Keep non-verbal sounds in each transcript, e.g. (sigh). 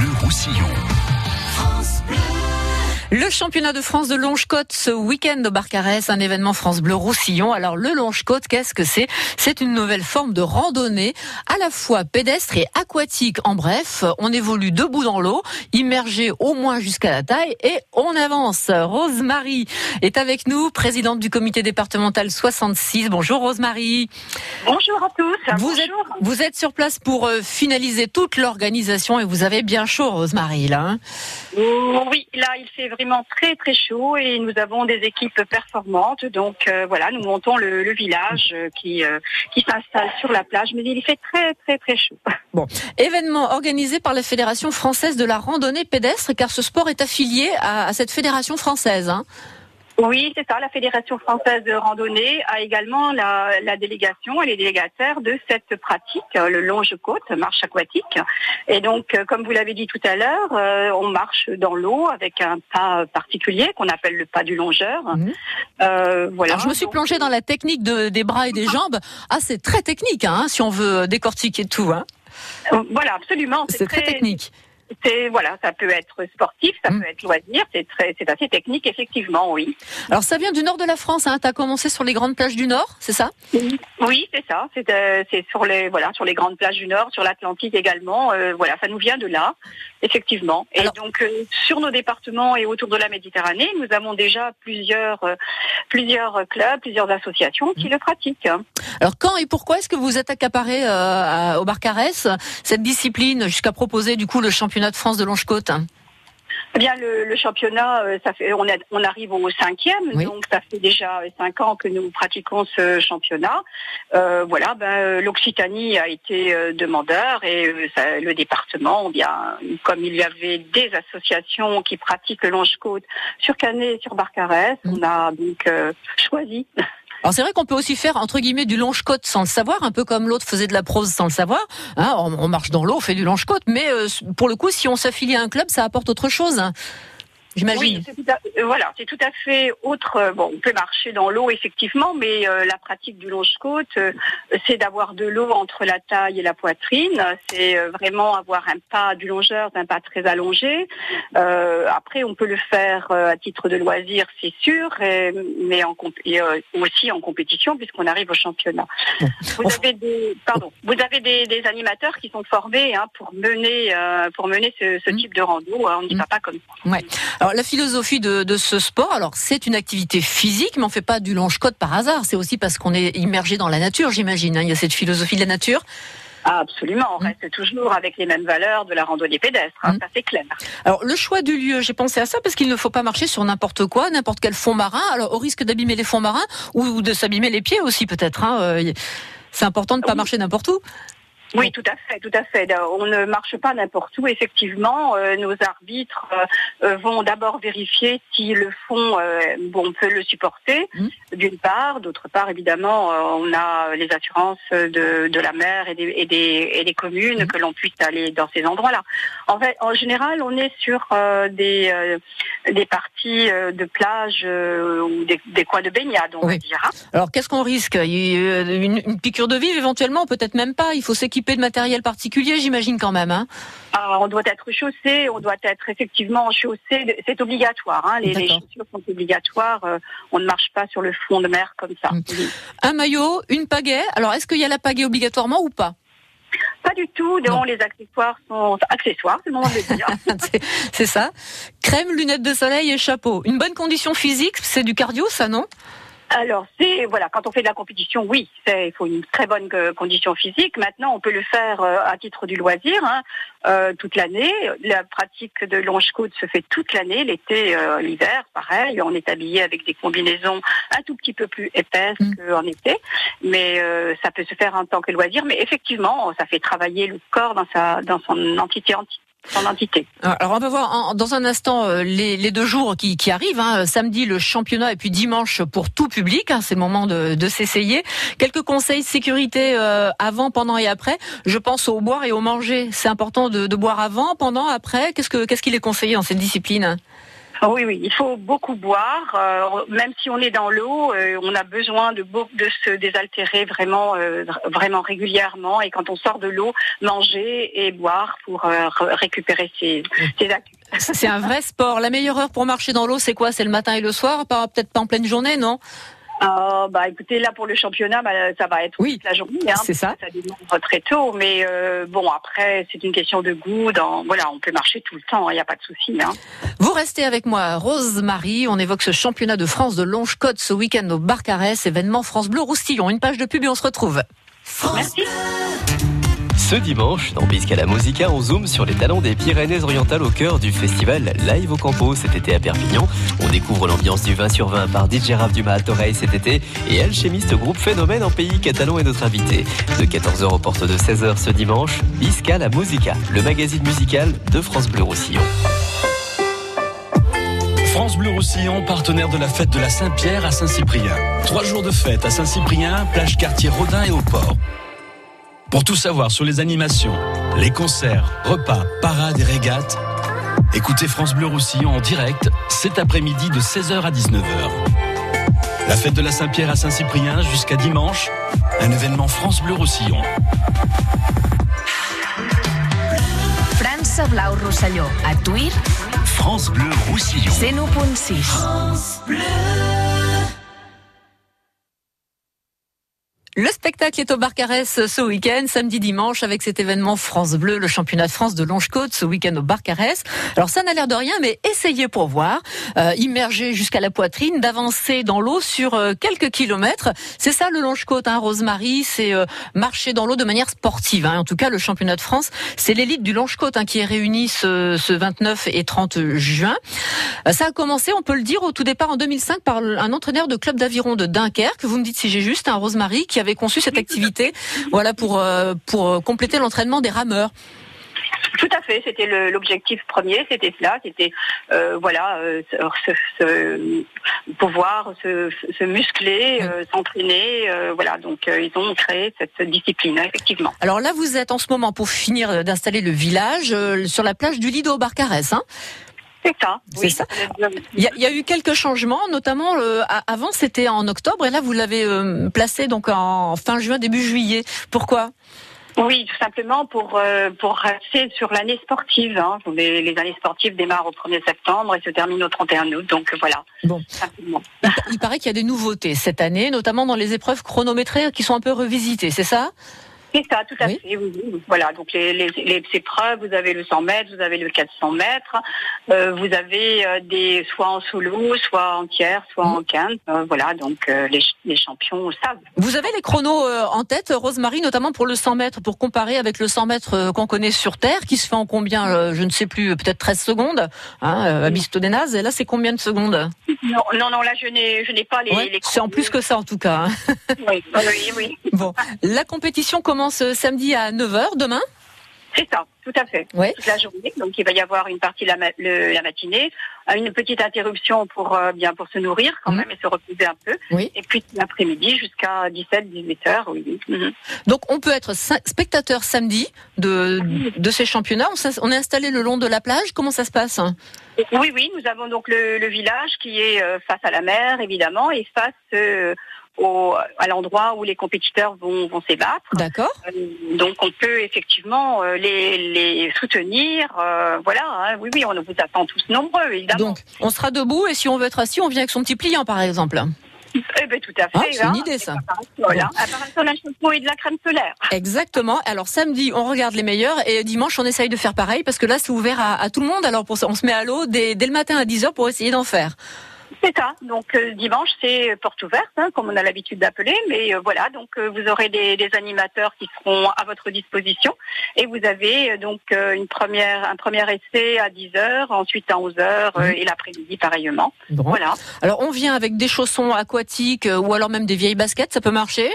Bleu Roussillon. Le championnat de France de Longe-Côte ce week-end au Barcarès, un événement France Bleu Roussillon. Alors le Longe-Côte, qu'est-ce que c'est? C'est une nouvelle forme de randonnée, à la fois pédestre et aquatique. En bref, on évolue debout dans l'eau, immergé au moins jusqu'à la taille, et on avance. Rosemary est avec nous, présidente du comité départemental 66. Bonjour Rosemary. Bonjour à tous. Vous Bonjour. êtes, vous êtes sur place pour euh, finaliser toute l'organisation et vous avez bien chaud, Rosemary, là. hein? Oui, là il fait vraiment très très chaud et nous avons des équipes performantes. Donc euh, voilà, nous montons le, le village euh, qui euh, qui s'installe sur la plage, mais il fait très très très chaud. (laughs) Événement organisé par la Fédération française de la randonnée pédestre, car ce sport est affilié à, à cette fédération française. hein. Oui, c'est ça. La Fédération française de randonnée a également la, la délégation et les délégataires de cette pratique, euh, le longe-côte, marche aquatique. Et donc, euh, comme vous l'avez dit tout à l'heure, euh, on marche dans l'eau avec un pas particulier qu'on appelle le pas du longeur. Mhm. Euh, voilà. Alors je me suis plongée dans la technique de- des bras et des jambes. Ah, c'est très technique, hein, si on veut décortiquer tout. Hein. Voilà, absolument. C'est très technique. C'est voilà, ça peut être sportif, ça Mm. peut être loisir, c'est très, c'est assez technique effectivement, oui. Alors ça vient du nord de la France. Hein. Tu as commencé sur les grandes plages du nord, c'est ça? Oui, c'est ça. C'est euh, c'est sur les voilà sur les grandes plages du Nord, sur l'Atlantique également. euh, voilà, ça nous vient de là, effectivement. Et Alors- donc euh, sur nos départements et autour de la Méditerranée, nous avons déjà plusieurs plusieurs clubs, plusieurs associations qui le pratiquent. Alors quand et pourquoi est-ce que vous êtes accaparé à- au Barcarès? Cette discipline jusqu'à proposer du coup le championnat de France de Longe-Côte Eh bien, le, le championnat, euh, ça fait, on, arrive au cinquième, Oui. donc ça fait déjà cinq ans que nous pratiquons ce championnat. Euh, voilà, ben, euh, l'Occitanie a été euh, demandeur et euh, ça- le département, eh bien, comme il y avait des associations qui pratiquent le longe-côte sur Canet et sur Barcarès, Mm. on a donc euh, choisi. Alors c'est vrai qu'on peut aussi faire entre guillemets du longe-côte sans le savoir, un peu comme l'autre faisait de la prose sans le savoir. Hein, on, marche dans l'eau, on fait du longe-côte, mais euh, pour le coup, si on s'affilie à un club, ça apporte autre chose. J'imagine. Oui, à, euh, voilà, c'est tout à fait autre. euh, Bon, on peut marcher dans l'eau effectivement, mais euh, la pratique du longe-côte, c'est d'avoir de l'eau entre la taille et la poitrine. C'est vraiment avoir un pas du longeur, un pas très allongé. Après, on peut le faire à titre de loisir, c'est sûr, et- mais en comp- et, aussi en compétition puisqu'on arrive au championnat. Vous avez des, pardon, vous avez des, des animateurs qui sont formés hein, pour mener pour mener ce, ce Mm. type de rando. hein, on ne dit Mm. pas pas comme ça. Alors la philosophie de, de ce sport, alors c'est une activité physique, mais on fait pas du longe-côte par hasard. C'est aussi parce qu'on est immergé dans la nature, j'imagine. hein. Il y a cette philosophie de la nature. Ah, absolument, on Mm. reste toujours avec les mêmes valeurs de la randonnée pédestre, hein, Mm. ça c'est clair. Alors le choix du lieu, j'ai pensé à ça parce qu'il ne faut pas marcher sur n'importe quoi, n'importe quel fond marin. Alors au risque d'abîmer les fonds marins ou, ou de s'abîmer les pieds aussi peut-être. hein. Euh, C'est important de ne pas Oui. marcher n'importe où. Oui, tout à fait, tout à fait. On ne marche pas n'importe où. Effectivement, euh, nos arbitres euh, euh, vont d'abord vérifier si le fond, euh, bon, on peut le supporter, Mm. d'une part. D'autre part, évidemment, euh, on a les assurances de, de la mer et des, et des, et des communes Mm. que l'on puisse aller dans ces endroits-là. En fait, en général, on est sur euh, des, euh, des parties euh, de plage euh, ou des, des coins de baignade, on va dire. hein. Alors qu'est-ce qu'on risque? Une, une piqûre de vive éventuellement, peut-être même pas. Il faut s'équiper de matériel particulier, j'imagine quand même. Hein. Ah, on doit être chaussé, on doit être effectivement chaussé. C'est obligatoire. Hein. Les, chaussures sont obligatoires. euh, on ne marche pas sur le fond de mer comme ça. Mm. Un maillot, une pagaie. Alors est-ce qu'il y a la pagaie obligatoirement ou pas? Pas du tout. Non. Non, les accessoires sont accessoires, c'est le moment de le dire. (laughs) C'est ça. Crème, lunettes de soleil et chapeau. Une bonne condition physique, c'est du cardio, ça non? Alors, c'est voilà, quand on fait de la compétition, oui, il faut une très bonne euh, condition physique. Maintenant, on peut le faire euh, à titre du loisir hein, euh, toute l'année. La pratique de longe-côte se fait toute l'année, l'été, euh, l'hiver, pareil. On est habillé avec des combinaisons un tout petit peu plus épaisses Mm. qu'en été, mais euh, ça peut se faire en tant que loisir. Mais effectivement, ça fait travailler le corps dans sa dans son entité enti- entité. Alors on va voir en- dans un instant euh, les, deux jours qui, arrivent. hein. Samedi le championnat et puis dimanche pour tout public. hein. C'est le moment de, s'essayer. Quelques conseils de sécurité euh, avant, pendant et après. Je pense au boire et au manger. C'est important de, de boire avant, pendant, après. Qu'est-ce que qu'est-ce qu'il est conseillé dans cette discipline? Oui, oui, il faut beaucoup boire. Euh, même si on est dans l'eau, euh, on a besoin de, de se désaltérer vraiment, euh, vraiment régulièrement. Et quand on sort de l'eau, manger et boire pour récupérer ses, ses C'est un vrai sport. La meilleure heure pour marcher dans l'eau, c'est quoi? C'est le matin et le soir Peut-être pas en pleine journée, non? Ah, bah écoutez, là pour le championnat, bah, ça va être oui, toute la journée. Hein, c'est ça. Ça démarre très tôt, mais euh, bon après c'est une question de goût. Dans, voilà, on peut marcher tout le temps, il n'y a pas de souci. Hein. Vous restez avec moi, Rose-Marie. On évoque ce championnat de France de longe-côte ce week-end au Barcarès, événement France Bleu Roustillon. Une page de pub et on se retrouve. Merci. Ce dimanche, dans Bisca la Musica, on zoome sur les talents des Pyrénées-Orientales au cœur du festival Live au Campo cet été à Perpignan. On découvre l'ambiance du 20 sur 20 par DJ Rav Dumas à cet été et Alchimiste groupe Phénomène en pays catalan est notre invité. De 14h aux portes de 16h ce dimanche, Bisca la Musica, le magazine musical de France Bleu Roussillon. France Bleu Roussillon, partenaire de la fête de la Saint-Pierre à Saint-Cyprien. Trois jours de fête à Saint-Cyprien, plage quartier Rodin et au port. Pour tout savoir sur les animations, les concerts, repas, parades et régates, écoutez France Bleu Roussillon en direct cet après-midi de 16h à 19h. La fête de la Saint-Pierre à Saint-Cyprien jusqu'à dimanche, un événement France Bleu Roussillon. France Blau Roussillon, à Tuir. France Bleu Roussillon. C'est France Bleu. Le spectacle est au Barcarès ce week-end, samedi, dimanche, avec cet événement France Bleu, le championnat de France de Longe-Côte, ce week-end au Barcarès. Alors ça n'a l'air de rien, mais essayez pour voir. Euh, immerger jusqu'à la poitrine, d'avancer dans l'eau sur euh, quelques kilomètres. C'est ça le Longe-Côte, hein, Rosemary, c'est euh, marcher dans l'eau de manière sportive. Hein. En tout cas, le championnat de France, c'est l'élite du Longe-Côte hein, qui est réunie ce, ce 29 et 30 juin. Euh, ça a commencé, on peut le dire, au tout départ en 2005 par un entraîneur de club d'aviron de Dunkerque. Vous me dites si j'ai juste, un Rosemary, qui avait conçu cette activité, voilà pour euh, pour compléter l'entraînement des rameurs. Tout à fait, c'était l'objectif premier, c'était cela, c'était euh, voilà euh, pouvoir se, muscler, s'entraîner, voilà. Donc ils ont créé cette discipline, effectivement. Alors là, vous êtes en ce moment pour finir d'installer le village sur la plage du Lido Barcarès, hein c'est ça. C'est ça. Il y, a, eu quelques changements, notamment euh, avant c'était en octobre et là vous l'avez euh, placé donc en fin juin début juillet. Pourquoi? Oui, tout simplement pour euh, pour rester sur l'année sportive. Hein. Les, années sportives démarrent au 1er septembre et se terminent au 31 août. Donc voilà. Bon. Il, paraît qu'il y a des nouveautés cette année, notamment dans les épreuves chronométrées qui sont un peu revisitées. C'est ça? C'est ça, tout à fait. Voilà, donc les, les, les, épreuves, vous avez le 100 mètres, vous avez le 400 mètres, euh, vous avez euh, des soit en solo, soit en tiers, soit en quinte. Euh, voilà, donc les, les, champions savent. Vous avez les chronos en tête, Rosemary, notamment pour le 100 mètres, pour comparer avec le 100 mètres qu'on connaît sur Terre, qui se fait en combien, je ne sais plus, peut-être 13 secondes, hein, à Bistodénaz. Et là, c'est combien de secondes? Non, non, non, là, je n'ai, je n'ai pas les. les c'est en plus que ça, en tout cas. Hein. oui, oui, oui. (laughs) Bon, la compétition commence samedi à 9h demain. C'est ça, tout à fait. Toute la journée. Donc il va y avoir une partie la, la matinée, une petite interruption pour euh, bien pour se nourrir quand mhm. même et se reposer un peu. Et puis l'après-midi jusqu'à 17-18 heures. Oui. Mhm. Donc on peut être spectateur samedi de, de ces championnats. On, est installé le long de la plage. Comment ça se passe? Oui, oui. Nous avons donc le, village qui est euh, face à la mer évidemment et face euh, à l'endroit où les compétiteurs vont, vont s'ébattre. D'accord. Euh, donc on peut effectivement euh, les, les soutenir. Euh, voilà, hein. oui, oui, on vous attend tous nombreux, évidemment. Donc on sera debout et si on veut être assis, on vient avec son petit pliant, par exemple. Eh ben, tout à fait. Ah, c'est une hein. idée, ça. Voilà. Bon. la et de la crème solaire. Exactement. Alors, samedi, on regarde les meilleurs et dimanche, on essaye de faire pareil parce que là, c'est ouvert à, à, tout le monde. Alors, pour ça, on se met à l'eau dès, dès le matin à 10h pour essayer d'en faire. C'est ça. Donc euh, dimanche, c'est porte ouverte, hein, comme on a l'habitude d'appeler. Mais euh, voilà, donc euh, vous aurez des, animateurs qui seront à votre disposition. Et vous avez donc une première, un premier essai à 10 h ensuite à 11 h et l'après-midi pareillement. Voilà. Alors on vient avec des chaussons aquatiques ou alors même des vieilles baskets, ça peut marcher?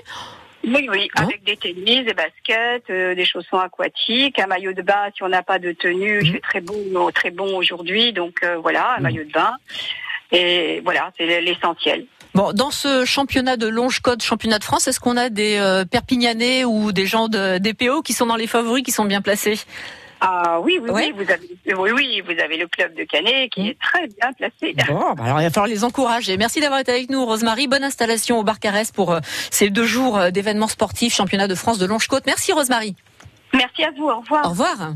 Oui, oui, hein? avec des tennis, des baskets, des chaussons aquatiques, un maillot de bain si on n'a pas de tenue. Il mmh. fait très bon, très bon aujourd'hui, donc voilà, un mmh. maillot de bain. Et voilà, c'est l'essentiel. Bon, dans ce championnat de longe-côte, championnat de France, est-ce qu'on a des euh, Perpignanais ou des gens de DPO qui sont dans les favoris, qui sont bien placés? Ah oui, oui, Ouais. oui, vous avez, oui, oui, vous avez le club de Canet qui est très bien placé. Bon, bah alors il va falloir les encourager. Merci d'avoir été avec nous, Rosemary. Bonne installation au Bar Carès pour euh, ces deux jours euh, d'événements sportifs, championnat de France de Longe-Côte. Merci, Rosemary. Merci à vous, au revoir. Au revoir.